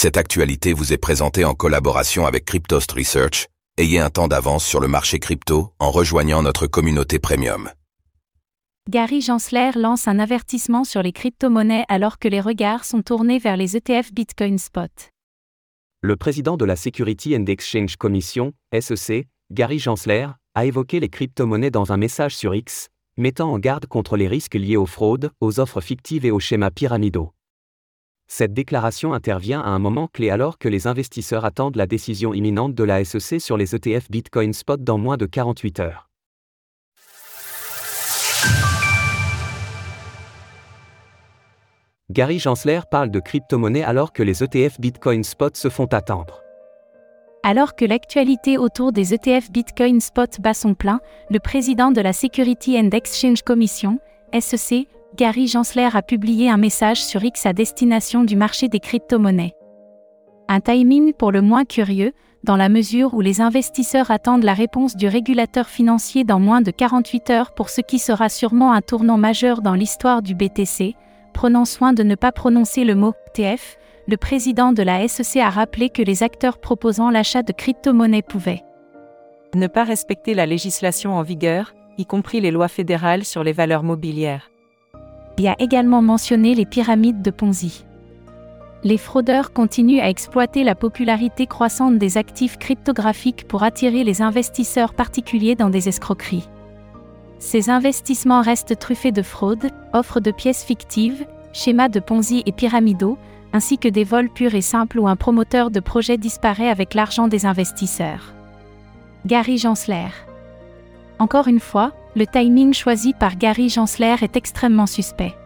Cette actualité vous est présentée en collaboration avec Cryptost Research. Ayez un temps d'avance sur le marché crypto en rejoignant notre communauté premium. Gary Gensler lance un avertissement sur les crypto-monnaies alors que les regards sont tournés vers les ETF Bitcoin Spot. Le président de la Security and Exchange Commission, SEC, Gary Gensler, a évoqué les crypto-monnaies dans un message sur X, mettant en garde contre les risques liés aux fraudes, aux offres fictives et aux schémas pyramidaux. Cette déclaration intervient à un moment clé alors que les investisseurs attendent la décision imminente de la SEC sur les ETF Bitcoin Spot dans moins de 48 heures. Gary Gensler parle de crypto-monnaie alors que les ETF Bitcoin Spot se font attendre. Alors que l'actualité autour des ETF Bitcoin Spot bat son plein, le président de la Security and Exchange Commission, SEC, Gary Gensler a publié un message sur X à destination du marché des crypto-monnaies. Un timing pour le moins curieux, dans la mesure où les investisseurs attendent la réponse du régulateur financier dans moins de 48 heures pour ce qui sera sûrement un tournant majeur dans l'histoire du BTC, prenant soin de ne pas prononcer le mot TF, le président de la SEC a rappelé que les acteurs proposant l'achat de crypto-monnaies pouvaient ne pas respecter la législation en vigueur, y compris les lois fédérales sur les valeurs mobilières. A également mentionné les pyramides de Ponzi. Les fraudeurs continuent à exploiter la popularité croissante des actifs cryptographiques pour attirer les investisseurs particuliers dans des escroqueries. Ces investissements restent truffés de fraudes, offres de pièces fictives, schémas de Ponzi et pyramidaux, ainsi que des vols purs et simples où un promoteur de projet disparaît avec l'argent des investisseurs. Gary Gensler. Encore une fois, le timing choisi par Gary Gensler est extrêmement suspect.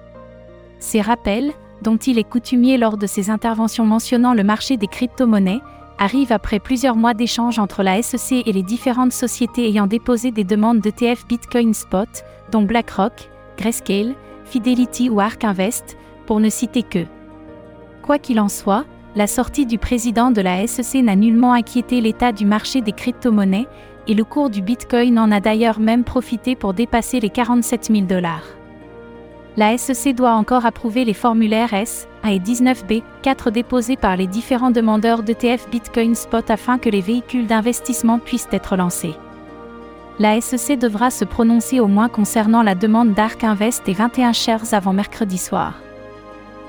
Ces rappels, dont il est coutumier lors de ses interventions mentionnant le marché des crypto-monnaies, arrivent après plusieurs mois d'échanges entre la SEC et les différentes sociétés ayant déposé des demandes d'ETF Bitcoin Spot, dont BlackRock, Grayscale, Fidelity ou Ark Invest, pour ne citer que. Quoi qu'il en soit, la sortie du président de la SEC n'a nullement inquiété l'état du marché des crypto-monnaies, et le cours du Bitcoin en a d'ailleurs même profité pour dépasser les 47 000 dollars. La SEC doit encore approuver les formulaires S, A et 19B, 4 déposés par les différents demandeurs d'ETF Bitcoin Spot afin que les véhicules d'investissement puissent être lancés. La SEC devra se prononcer au moins concernant la demande d'Ark Invest et 21 shares avant mercredi soir.